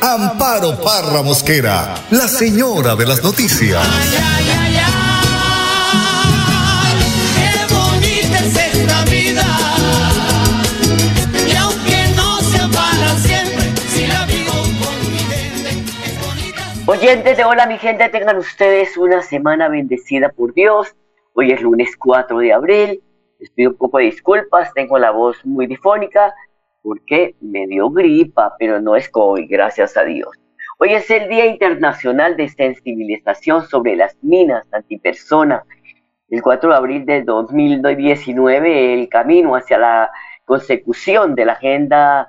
Amparo Parra Mosquera, la señora de las noticias. Oyentes de Hola mi gente, tengan ustedes una semana bendecida por Dios. Hoy es lunes 4 de abril. Les pido un poco de disculpas, tengo la voz muy difónica porque me dio gripa, pero no es COVID, gracias a Dios. Hoy es el Día Internacional de Sensibilización sobre las Minas Antipersona. El 4 de abril de 2019, el camino hacia la consecución de la Agenda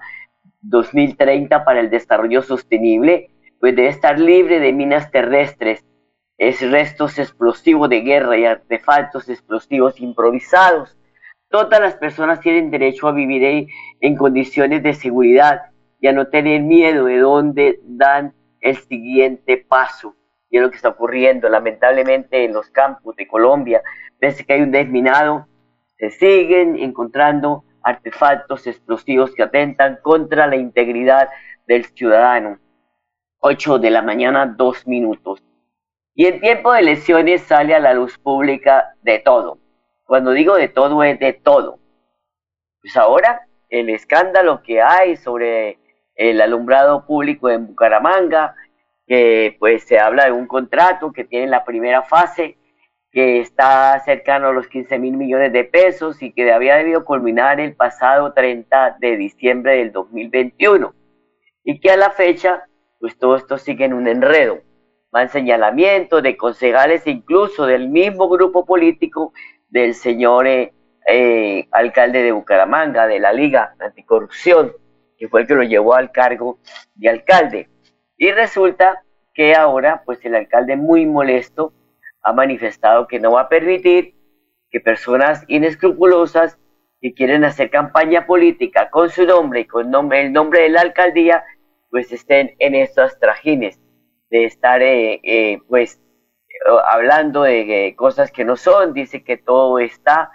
2030 para el Desarrollo Sostenible, pues debe estar libre de minas terrestres, es restos explosivos de guerra y artefactos explosivos improvisados Todas las personas tienen derecho a vivir en, condiciones de seguridad y a no tener miedo de dónde dan el siguiente paso. Y es lo que está ocurriendo lamentablemente en los campos de Colombia. Pese que hay un desminado, se siguen encontrando artefactos explosivos que atentan contra la integridad del ciudadano. 8 de la mañana, dos minutos. Y en tiempo de elecciones sale a la luz pública de todo cuando digo de todo, es de todo. Pues ahora el escándalo que hay sobre el alumbrado público en Bucaramanga, que pues se habla de un contrato que tiene la primera fase, que está cercano a los 15 mil millones de pesos y que había debido culminar el pasado 30 de diciembre del 2021. Y que a la fecha, pues todo esto sigue en un enredo. Van señalamientos de concejales, incluso del mismo grupo político del señor eh, eh, alcalde de Bucaramanga, de la Liga Anticorrupción, que fue el que lo llevó al cargo de alcalde. Y resulta que ahora, pues el alcalde muy molesto ha manifestado que no va a permitir que personas inescrupulosas que quieren hacer campaña política con su nombre y con nombre, el nombre de la alcaldía, pues estén en estos trajines de estar, eh, pues, hablando de cosas que no son, dice que todo está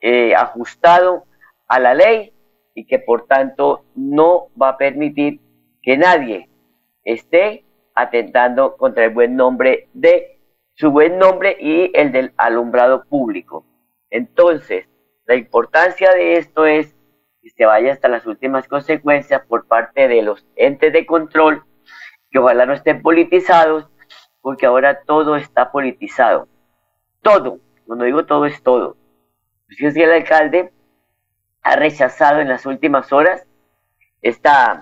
eh, ajustado a la ley y que por tanto no va a permitir que nadie esté atentando contra el buen nombre de su buen nombre y el del alumbrado público. Entonces, la importancia de esto es que se vaya hasta las últimas consecuencias por parte de los entes de control, que ojalá no estén politizados porque ahora todo está politizado. Todo, cuando digo todo es todo. Pues el alcalde ha rechazado en las últimas horas esta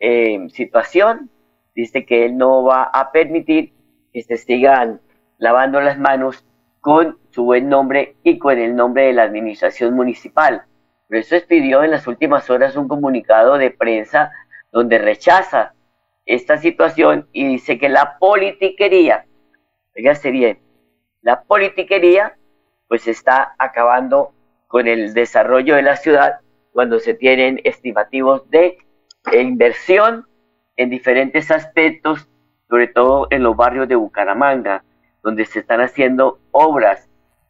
eh, situación. Dice que él no va a permitir que se sigan lavando las manos con su buen nombre y con el nombre de la administración municipal. Por eso expidió en las últimas horas un comunicado de prensa donde rechaza esta situación y dice que la politiquería, fíjate bien, la politiquería pues está acabando con el desarrollo de la ciudad cuando se tienen estimativos de inversión en diferentes aspectos, sobre todo en los barrios de Bucaramanga, donde se están haciendo obras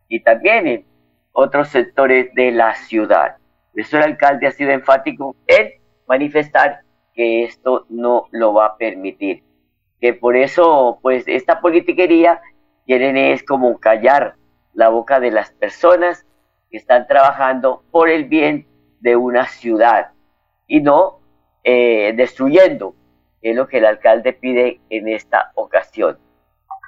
y también en otros sectores de la ciudad. Por eso el alcalde ha sido enfático en manifestar que esto no lo va a permitir. Que por eso, pues, esta politiquería quieren es como callar la boca de las personas que están trabajando por el bien de una ciudad y no eh, destruyendo, es lo que el alcalde pide en esta ocasión.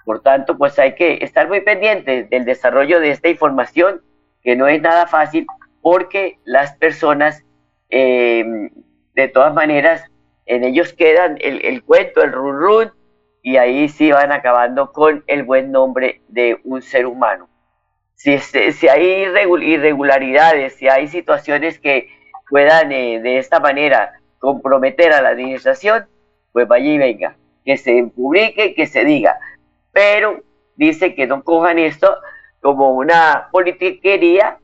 Por tanto, pues hay que estar muy pendientes del desarrollo de esta información, que no es nada fácil, porque las personas, eh, de todas maneras, en ellos quedan el, cuento, el run run, y ahí sí van acabando con el buen nombre de un ser humano. Si, si hay irregularidades, si hay situaciones que puedan eh, de esta manera comprometer a la administración, pues vaya y venga. que se publique, que se diga. Pero dice que no cojan esto como una politiquería,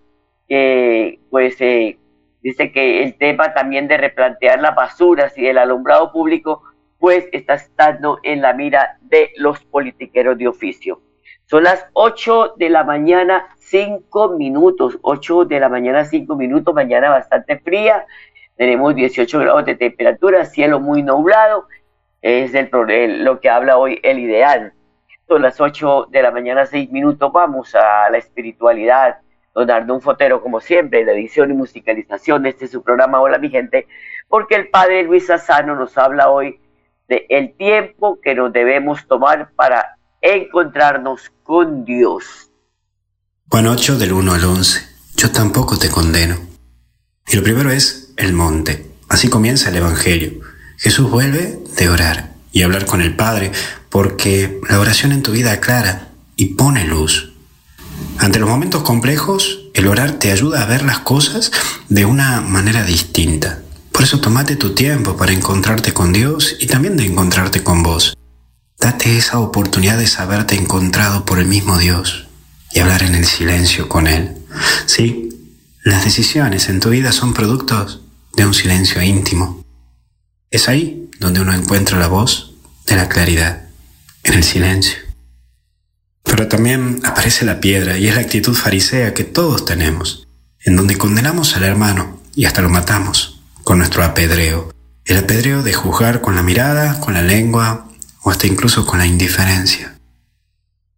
que pues eh, dice que el tema también de replantear las basuras y el alumbrado público, pues está estando en la mira de los politiqueros de oficio. Son las 8 de la mañana, 5 minutos, 8 de la mañana, 5 minutos, mañana bastante fría, tenemos 18 grados de temperatura, cielo muy nublado, es el, lo que habla hoy el ideal. Son las 8 de la mañana, 6 minutos, vamos a la espiritualidad. Don Arnón Fotero, como siempre, la edición y musicalización, este es su programa Hola mi gente, porque el padre Luis Sassano nos habla hoy de el tiempo que nos debemos tomar para encontrarnos con Dios. Juan 8 del 1 al 11. Yo tampoco te condeno. Y lo primero es el monte. Así comienza el Evangelio. Jesús vuelve de orar y hablar con el Padre porque la oración en tu vida aclara y pone luz. Ante los momentos complejos, el orar te ayuda a ver las cosas de una manera distinta. Por eso tomate tu tiempo para encontrarte con Dios y también de encontrarte con vos. Date esa oportunidad de saberte encontrado por el mismo Dios y hablar en el silencio con Él. Sí, las decisiones en tu vida son productos de un silencio íntimo. Es ahí donde uno encuentra la voz de la claridad, en el silencio. Pero también aparece la piedra y es la actitud farisea que todos tenemos, en donde condenamos al hermano y hasta lo matamos con nuestro apedreo. El apedreo de juzgar con la mirada, con la lengua o hasta incluso con la indiferencia.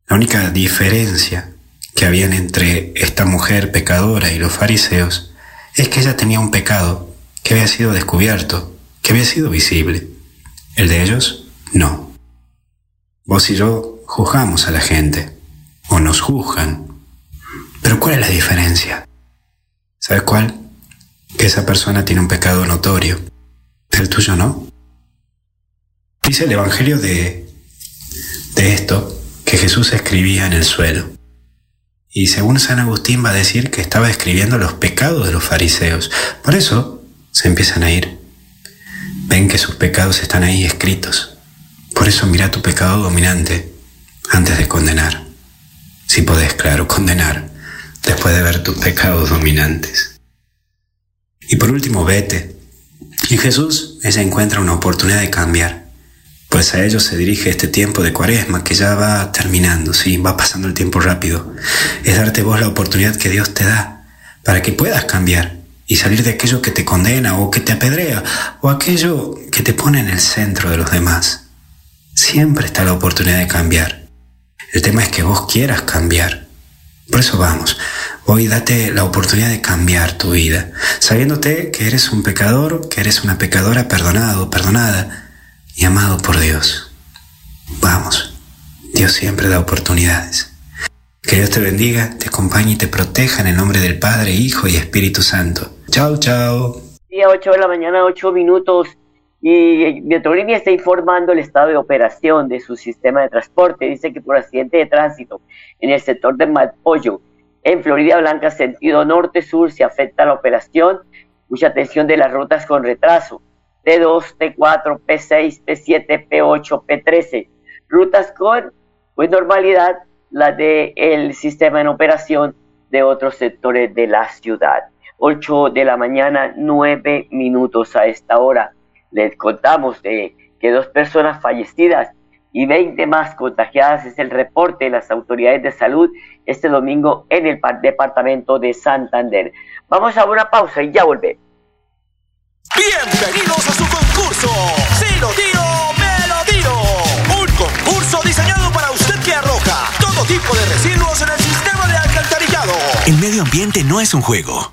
La única diferencia que habían entre esta mujer pecadora y los fariseos es que ella tenía un pecado que había sido descubierto, que había sido visible. El de ellos, no. Vos y yo juzgamos a la gente, o nos juzgan. Pero ¿cuál es la diferencia? ¿Sabes cuál? Que esa persona tiene un pecado notorio, el tuyo no. Dice el Evangelio de, de esto que Jesús escribía en el suelo. Y según San Agustín va a decir que estaba escribiendo los pecados de los fariseos. Por eso se empiezan a ir. Ven que sus pecados están ahí escritos. Por eso mira tu pecado dominante antes de condenar. Si podés, claro, condenar después de ver tus pecados dominantes. Y por último, vete. Y Jesús ella encuentra una oportunidad de cambiar pues a ellos se dirige este tiempo de cuaresma que ya va terminando, sí, va pasando el tiempo rápido. Es darte vos la oportunidad que Dios te da para que puedas cambiar y salir de aquello que te condena o que te apedrea o aquello que te pone en el centro de los demás. Siempre está la oportunidad de cambiar. El tema es que vos quieras cambiar. Por eso vamos, hoy date la oportunidad de cambiar tu vida, sabiéndote que eres un pecador, que eres una pecadora perdonado, perdonada, y amado por Dios. Vamos, Dios siempre da oportunidades. Que Dios te bendiga, te acompañe y te proteja en el nombre del Padre, Hijo y Espíritu Santo. Chao, chao. Día 8 de la mañana, 8 minutos. Y Metrolínea está informando el estado de operación de su sistema de transporte. Dice que por accidente de tránsito en el sector de Malpollo, en Florida Blanca, sentido norte-sur, se afecta la operación. Mucha atención de las rutas con retraso. T2, T4, P6, P7, P8, P13. Rutas con pues, normalidad, las del el sistema en operación de otros sectores de la ciudad. 8 de la mañana, 9 minutos a esta hora. Les contamos de que dos personas fallecidas y 20 más contagiadas es el reporte de las autoridades de salud este domingo en el departamento de Santander. Vamos a una pausa y ya volvemos. Bienvenidos a su concurso. Si lo tiro, me lo tiro. Un concurso diseñado para usted que arroja todo tipo de residuos en el sistema de alcantarillado. El medio ambiente no es un juego.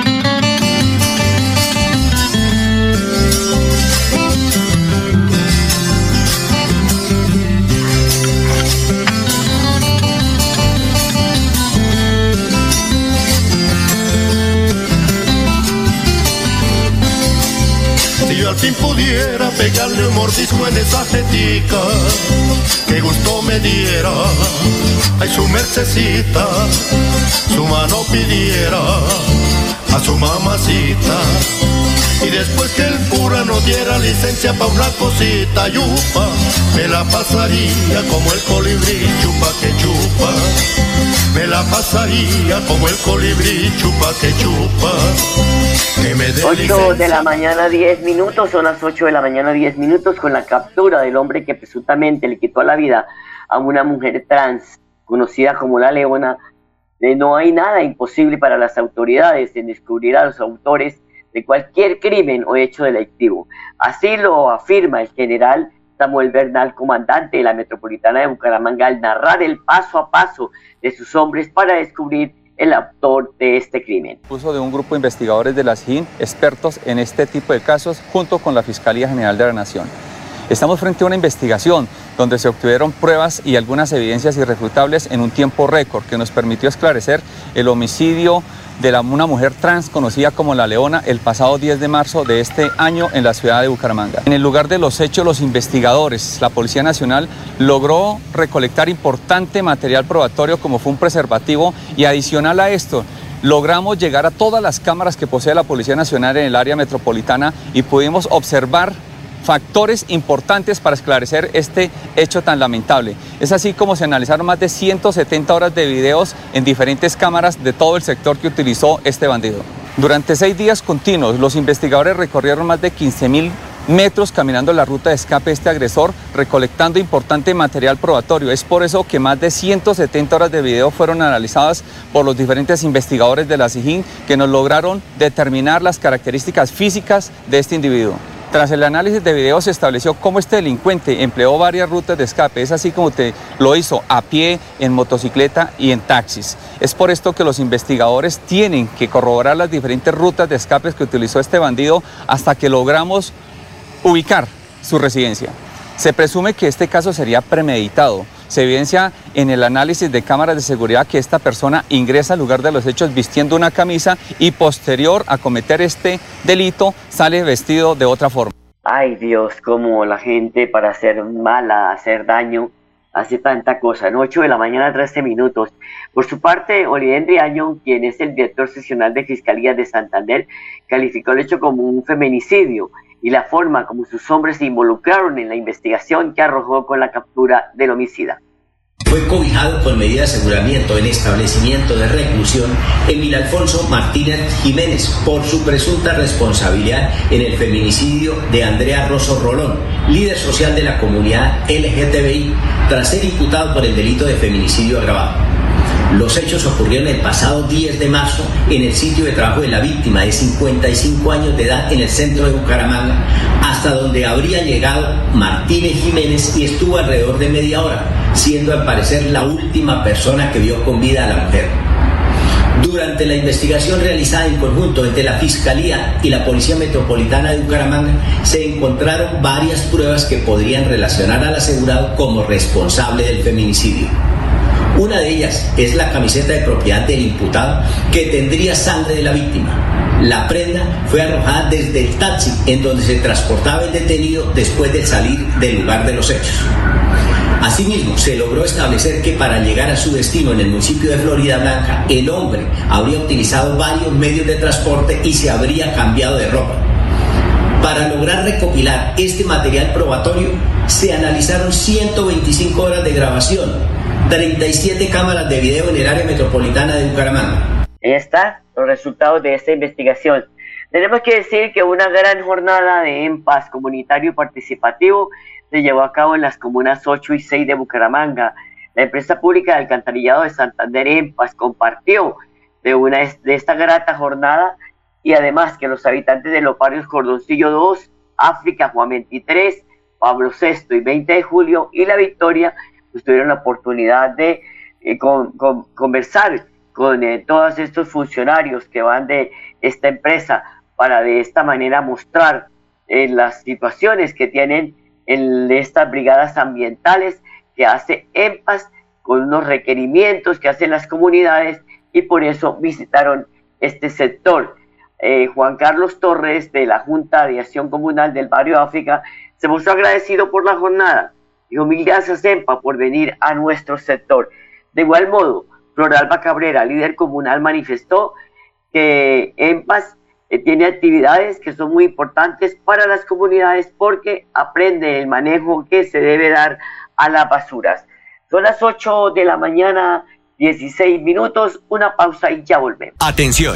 Pudiera pegarle un mordisco en esa jetica, que gusto me diera, ay su mercecita, su mano pidiera a su mamacita. Y después que el cura nos diera licencia pa' una cosita yupa, me la pasaría como el colibrí chupa que chupa. Me la pasaría como el colibrí chupa que chupa. Que me dé 8 de la mañana 10 minutos, son las 8 de la mañana 10 minutos con la captura del hombre que presuntamente le quitó la vida a una mujer trans conocida como la Leona. Eh, no hay nada imposible para las autoridades en descubrir a los autores de cualquier crimen o hecho delictivo. Así lo afirma el general Samuel Bernal, comandante de la Metropolitana de Bucaramanga, al narrar el paso a paso de sus hombres para descubrir el autor de este crimen. Uso de un grupo de investigadores de la SIGIN, expertos en este tipo de casos, junto con la Fiscalía General de la Nación. Estamos frente a una investigación donde se obtuvieron pruebas y algunas evidencias irrefutables en un tiempo récord que nos permitió esclarecer el homicidio de la- una mujer trans conocida como La Leona el pasado 10 de marzo de este año en la ciudad de Bucaramanga. En el lugar de los hechos, los investigadores, la Policía Nacional, logró recolectar importante material probatorio como fue un preservativo y adicional a esto, logramos llegar a todas las cámaras que posee la Policía Nacional en el área metropolitana y pudimos observar factores importantes para esclarecer este hecho tan lamentable. Es así como se analizaron más de 170 horas de videos en diferentes cámaras de todo el sector que utilizó este bandido. Durante seis días continuos, los investigadores recorrieron más de 15 mil metros caminando la ruta de escape de este agresor, recolectando importante material probatorio. Es por eso que más de 170 horas de video fueron analizadas por los diferentes investigadores de la SIGIN que nos lograron determinar las características físicas de este individuo. Tras el análisis de video se estableció cómo este delincuente empleó varias rutas de escape, es así como te lo hizo a pie, en motocicleta y en taxis. Es por esto que los investigadores tienen que corroborar las diferentes rutas de escape que utilizó este bandido hasta que logramos ubicar su residencia. Se presume que este caso sería premeditado. Se evidencia en el análisis de cámaras de seguridad que esta persona ingresa al lugar de los hechos vistiendo una camisa y posterior a cometer este delito sale vestido de otra forma. Ay Dios, como la gente para hacer mala, hacer daño, hace tanta cosa. En 8 de la mañana, 13 minutos. Por su parte, Oliver Riaño, quien es el director seccional de Fiscalía de Santander, calificó el hecho como un feminicidio y la forma como sus hombres se involucraron en la investigación que arrojó con la captura del homicida. Fue cobijado con medida de aseguramiento en establecimiento de reclusión Emil Alfonso Martínez Jiménez por su presunta responsabilidad en el feminicidio de Andrea Rosso Rolón, líder social de la comunidad LGTBI, tras ser imputado por el delito de feminicidio agravado. Los hechos ocurrieron el pasado 10 de marzo en el sitio de trabajo de la víctima de 55 años de edad en el centro de Bucaramanga, hasta donde habría llegado Martínez Jiménez y estuvo alrededor de media hora, siendo al parecer la última persona que vio con vida a la mujer. Durante la investigación realizada en conjunto entre la Fiscalía y la Policía Metropolitana de Bucaramanga, se encontraron varias pruebas que podrían relacionar al asegurado como responsable del feminicidio. Una de ellas es la camiseta de propiedad del imputado que tendría sangre de la víctima. La prenda fue arrojada desde el taxi en donde se transportaba el detenido después de salir del lugar de los hechos. Asimismo, se logró establecer que para llegar a su destino en el municipio de Florida Blanca, el hombre habría utilizado varios medios de transporte y se habría cambiado de ropa. Para lograr recopilar este material probatorio, se analizaron 125 horas de grabación, 37 cámaras de video en el área metropolitana de Bucaramanga. Ahí están los resultados de esta investigación. Tenemos que decir que una gran jornada de EMPAS comunitario y participativo se llevó a cabo en las comunas 8 y 6 de Bucaramanga. La empresa pública de alcantarillado de Santander EMPAS compartió de, una, de esta grata jornada y además que los habitantes de los barrios Cordoncillo 2, África, Juan 23, Pablo VI y 20 de julio y La Victoria tuvieron la oportunidad de eh, con, con, conversar con eh, todos estos funcionarios que van de esta empresa para de esta manera mostrar eh, las situaciones que tienen en estas brigadas ambientales que hace EMPAS con unos requerimientos que hacen las comunidades y por eso visitaron este sector. Juan Carlos Torres de la Junta de Acción Comunal del Barrio África se mostró agradecido por la jornada y humildad a CEMPA por venir a nuestro sector. De igual modo, Floralba Cabrera, líder comunal, manifestó que EMPAS eh, tiene actividades que son muy importantes para las comunidades porque aprende el manejo que se debe dar a las basuras. Son las 8 de la mañana, 16 minutos, una pausa y ya volvemos. Atención,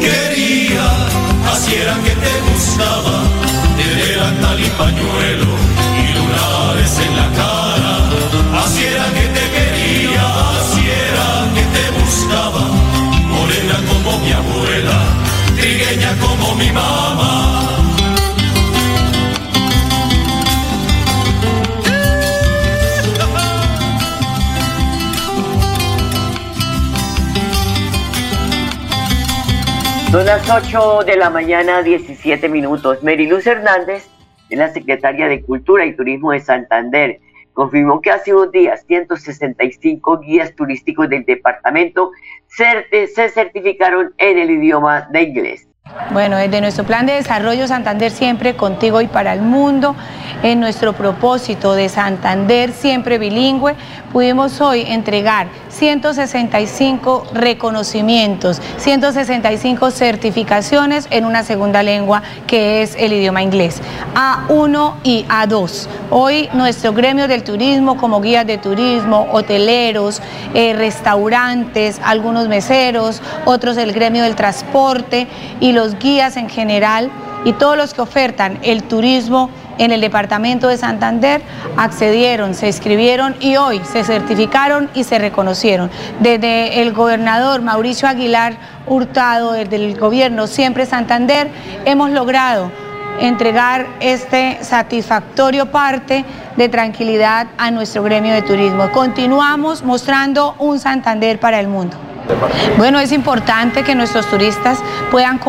Quería, así era que te gustaba, te delantal y pañuelo Son las 8 de la mañana, 17 minutos. Meriluz Hernández, es la secretaria de Cultura y Turismo de Santander, confirmó que hace unos días 165 guías turísticos del departamento se certificaron en el idioma de inglés. Bueno, desde nuestro plan de desarrollo Santander siempre contigo y para el mundo, en nuestro propósito de Santander siempre bilingüe, pudimos hoy entregar 165 reconocimientos, 165 certificaciones en una segunda lengua que es el idioma inglés, A1 y A2. Hoy nuestro gremio del turismo como guías de turismo, hoteleros, eh, restaurantes, algunos meseros, otros el gremio del transporte y los guías en general y todos los que ofertan el turismo en el departamento de Santander accedieron, se inscribieron y hoy se certificaron y se reconocieron. Desde el gobernador Mauricio Aguilar Hurtado, desde el gobierno Siempre Santander, hemos logrado entregar este satisfactorio parte de tranquilidad a nuestro gremio de turismo. Continuamos mostrando un Santander para el mundo. Bueno, es importante que nuestros turistas puedan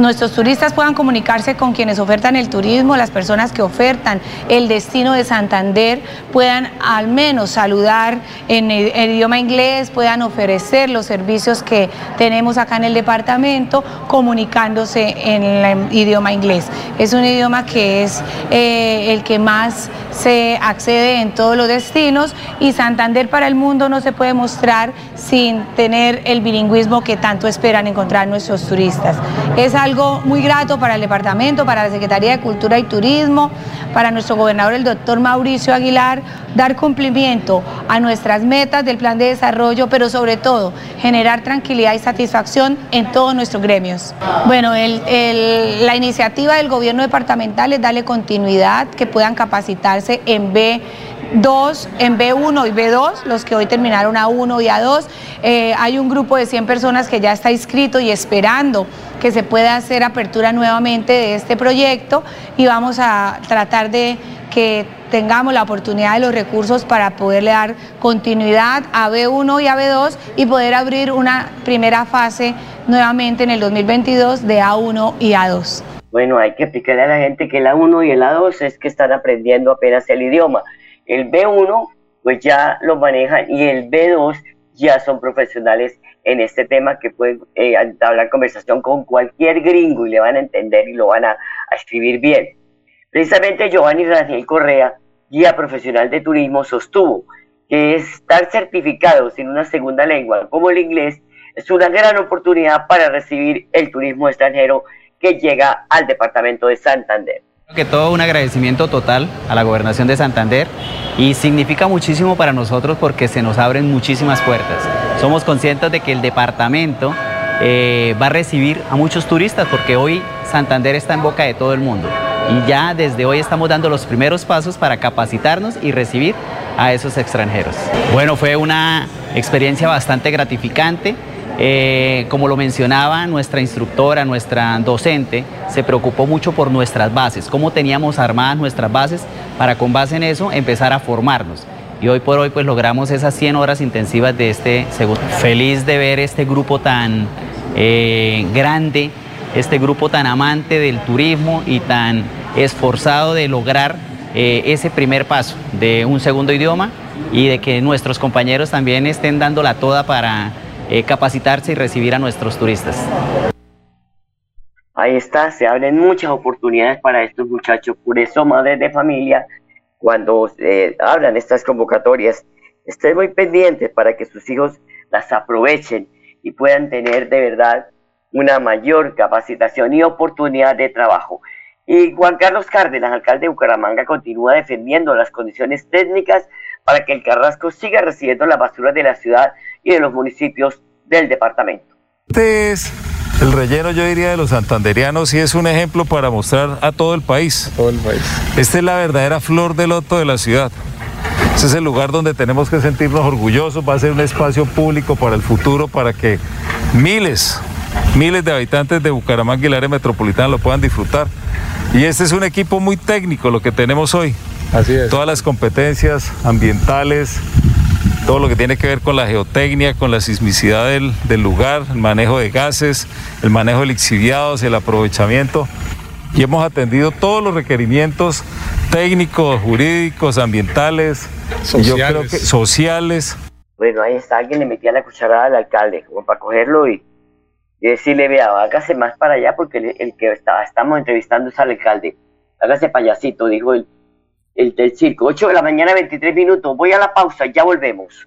nuestros turistas puedan comunicarse con quienes ofertan el turismo, las personas que ofertan el destino de Santander puedan al menos saludar en el, el idioma inglés, puedan ofrecer los servicios que tenemos acá en el departamento comunicándose en el idioma inglés. Es un idioma que es eh, el que más se accede en todos los destinos y Santander para el mundo no se puede mostrar sin tener el bilingüismo que tanto esperan encontrar nuestros turistas. Es algo muy grato para el departamento, para la Secretaría de Cultura y Turismo, para nuestro gobernador, el doctor Mauricio Aguilar, dar cumplimiento a nuestras metas del plan de desarrollo, pero sobre todo generar tranquilidad y satisfacción en todos nuestros gremios. Bueno, la iniciativa del gobierno departamental es darle continuidad, que puedan capacitarse en B2, en B1 y B2, los que hoy terminaron A1 y A2. Eh, hay un grupo de 100 personas que ya está inscrito y esperando que se pueda hacer apertura nuevamente de este proyecto y vamos a tratar de que tengamos la oportunidad de los recursos para poderle dar continuidad a B1 y a B2 y poder abrir una primera fase nuevamente en el 2022 de A1 y A2. Bueno, hay que explicarle a la gente que el A1 y el A2 es que están aprendiendo apenas el idioma. El B1 pues ya lo manejan y el B2 ya son profesionales en este tema que pueden eh, entablar conversación con cualquier gringo y le van a entender y lo van a, escribir bien. Precisamente Giovanni Raniel Correa, guía profesional de turismo, sostuvo que estar certificados en una segunda lengua como el inglés es una gran oportunidad para recibir el turismo extranjero que llega al departamento de Santander. Que todo un agradecimiento total a la gobernación de Santander y significa muchísimo para nosotros porque se nos abren muchísimas puertas. Somos conscientes de que el departamento eh, va a recibir a muchos turistas porque hoy Santander está en boca de todo el mundo. Y ya desde hoy estamos dando los primeros pasos para capacitarnos y recibir a esos extranjeros. Bueno, fue una experiencia bastante gratificante. Eh, como lo mencionaba nuestra instructora, nuestra docente, se preocupó mucho por nuestras bases, cómo teníamos armadas nuestras bases para con base en eso empezar a formarnos. Y hoy por hoy pues logramos esas 100 horas intensivas de este segundo. Feliz de ver este grupo tan eh, grande, este grupo tan amante del turismo y tan esforzado de lograr eh, ese primer paso de un segundo idioma y de que nuestros compañeros también estén dando la toda para eh, capacitarse y recibir a nuestros turistas. Ahí está, se abren muchas oportunidades para estos muchachos, por eso madres de familia, cuando eh, abran estas convocatorias, estén muy pendientes para que sus hijos las aprovechen y puedan tener de verdad una mayor capacitación y oportunidad de trabajo. Y Juan Carlos Cárdenas, alcalde de Bucaramanga, continúa defendiendo las condiciones técnicas para que el Carrasco siga recibiendo la basura de la ciudad y de los municipios del departamento. Este es el relleno, yo diría, de los santanderianos y es un ejemplo para mostrar a todo el país. Todo el país. Esta es la verdadera flor de loto de la ciudad. Este es el lugar donde tenemos que sentirnos orgullosos, va a ser un espacio público para el futuro, para que miles, miles de habitantes de Bucaramanga y el área metropolitana lo puedan disfrutar. Y este es un equipo muy técnico, lo que tenemos hoy. Así es. Todas las competencias ambientales, todo lo que tiene que ver con la geotecnia, con la sismicidad del, del lugar, el manejo de gases, el manejo de lixiviados, el aprovechamiento. Y hemos atendido todos los requerimientos técnicos, jurídicos, ambientales, y yo creo que sociales. Bueno, ahí está, alguien le metía la cucharada al alcalde, como para cogerlo y, y decirle, vea, hágase más para allá porque el, el que está, estamos entrevistando es al alcalde. Hágase payasito, dijo el, el circo. 8 de la mañana, 23 minutos. Voy a la pausa, ya volvemos.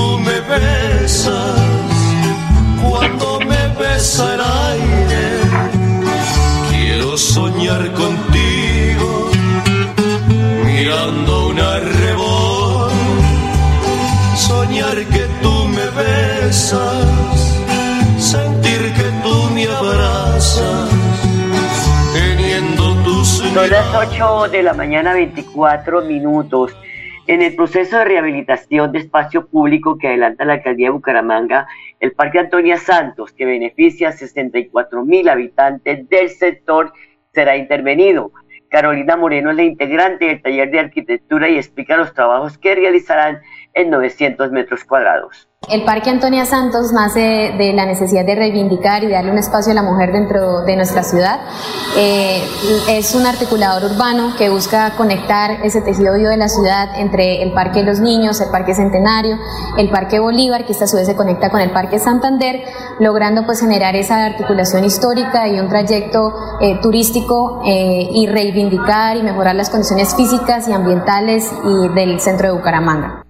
me besas cuando me besa el aire. Quiero soñar contigo mirando un arrebol. Soñar que tú me besas sentir que tú me abrazas, teniendo tus Son las 8 de la mañana, 24 minutos. En el proceso de rehabilitación de espacio público que adelanta la alcaldía de Bucaramanga, el Parque Antonia Santos, que beneficia a 64 mil habitantes del sector, será intervenido. Carolina Moreno es la integrante del taller de arquitectura y explica los trabajos que realizarán en 900 metros cuadrados. El Parque Antonia Santos nace de la necesidad de reivindicar y darle un espacio a la mujer dentro de nuestra ciudad. Eh, es un articulador urbano que busca conectar ese tejido vivo de la ciudad entre el Parque de los Niños, el Parque Centenario, el Parque Bolívar, que esta a su vez se conecta con el Parque Santander, logrando pues generar esa articulación histórica y un trayecto eh, turístico eh, y reivindicar y mejorar las condiciones físicas y ambientales del centro de Bucaramanga.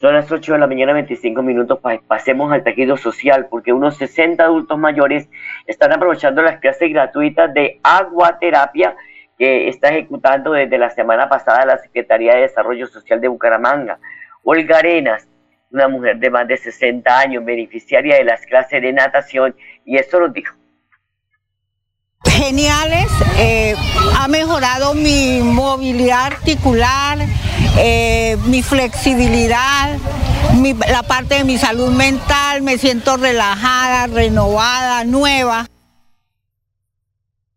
Son las 8 de la mañana, 25 minutos. pa- pasemos al tejido social, porque unos 60 adultos mayores están aprovechando las clases gratuitas de aguaterapia que está ejecutando desde la semana pasada la Secretaría de Desarrollo Social de Bucaramanga. Olga Arenas una mujer de más de 60 años, beneficiaria de las clases de natación, y esto nos dijo. Geniales, eh, ha mejorado mi movilidad articular, eh, mi flexibilidad, la parte de mi salud mental, me siento relajada, renovada, nueva.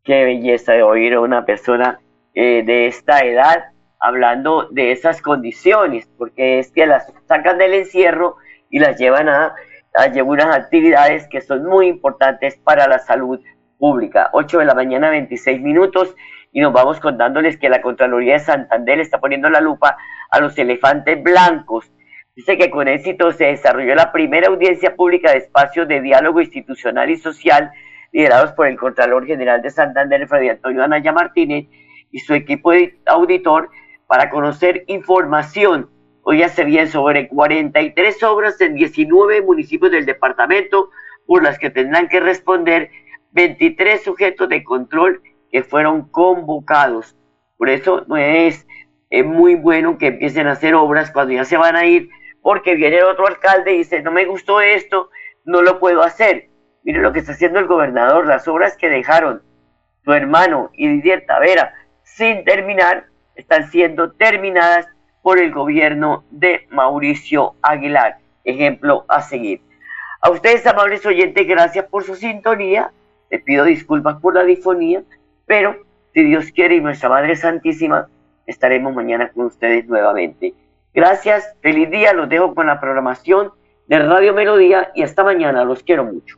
Qué belleza de oír a una persona eh, de esta edad hablando de esas condiciones, porque es que las sacan del encierro y las llevan a, a unas actividades que son muy importantes para la salud pública. 8 de la mañana, 26 minutos, y nos vamos contándoles que la Contraloría de Santander está poniendo la lupa a los elefantes blancos. Dice que con éxito se desarrolló la primera audiencia pública de espacios de diálogo institucional y social liderados por el Contralor General de Santander, Freddy Antonio Anaya Martínez, y su equipo de auditor para conocer información. Hoy ya se bien sobre 43 obras en 19 municipios del departamento por las que tendrán que responder 23 sujetos de control que fueron convocados. Por eso no es, es muy bueno que empiecen a hacer obras cuando ya se van a ir, porque viene otro alcalde y dice, no me gustó esto, no lo puedo hacer. Mire lo que está haciendo el gobernador, las obras que dejaron su hermano y Didier Tavera sin terminar, están siendo terminadas por el gobierno de Mauricio Aguilar. Ejemplo a seguir. A ustedes, amables oyentes, gracias por su sintonía. Les pido disculpas por la difonía, pero si Dios quiere y nuestra Madre Santísima, estaremos mañana con ustedes nuevamente. Gracias, feliz día, los dejo con la programación de Radio Melodía y hasta mañana, los quiero mucho.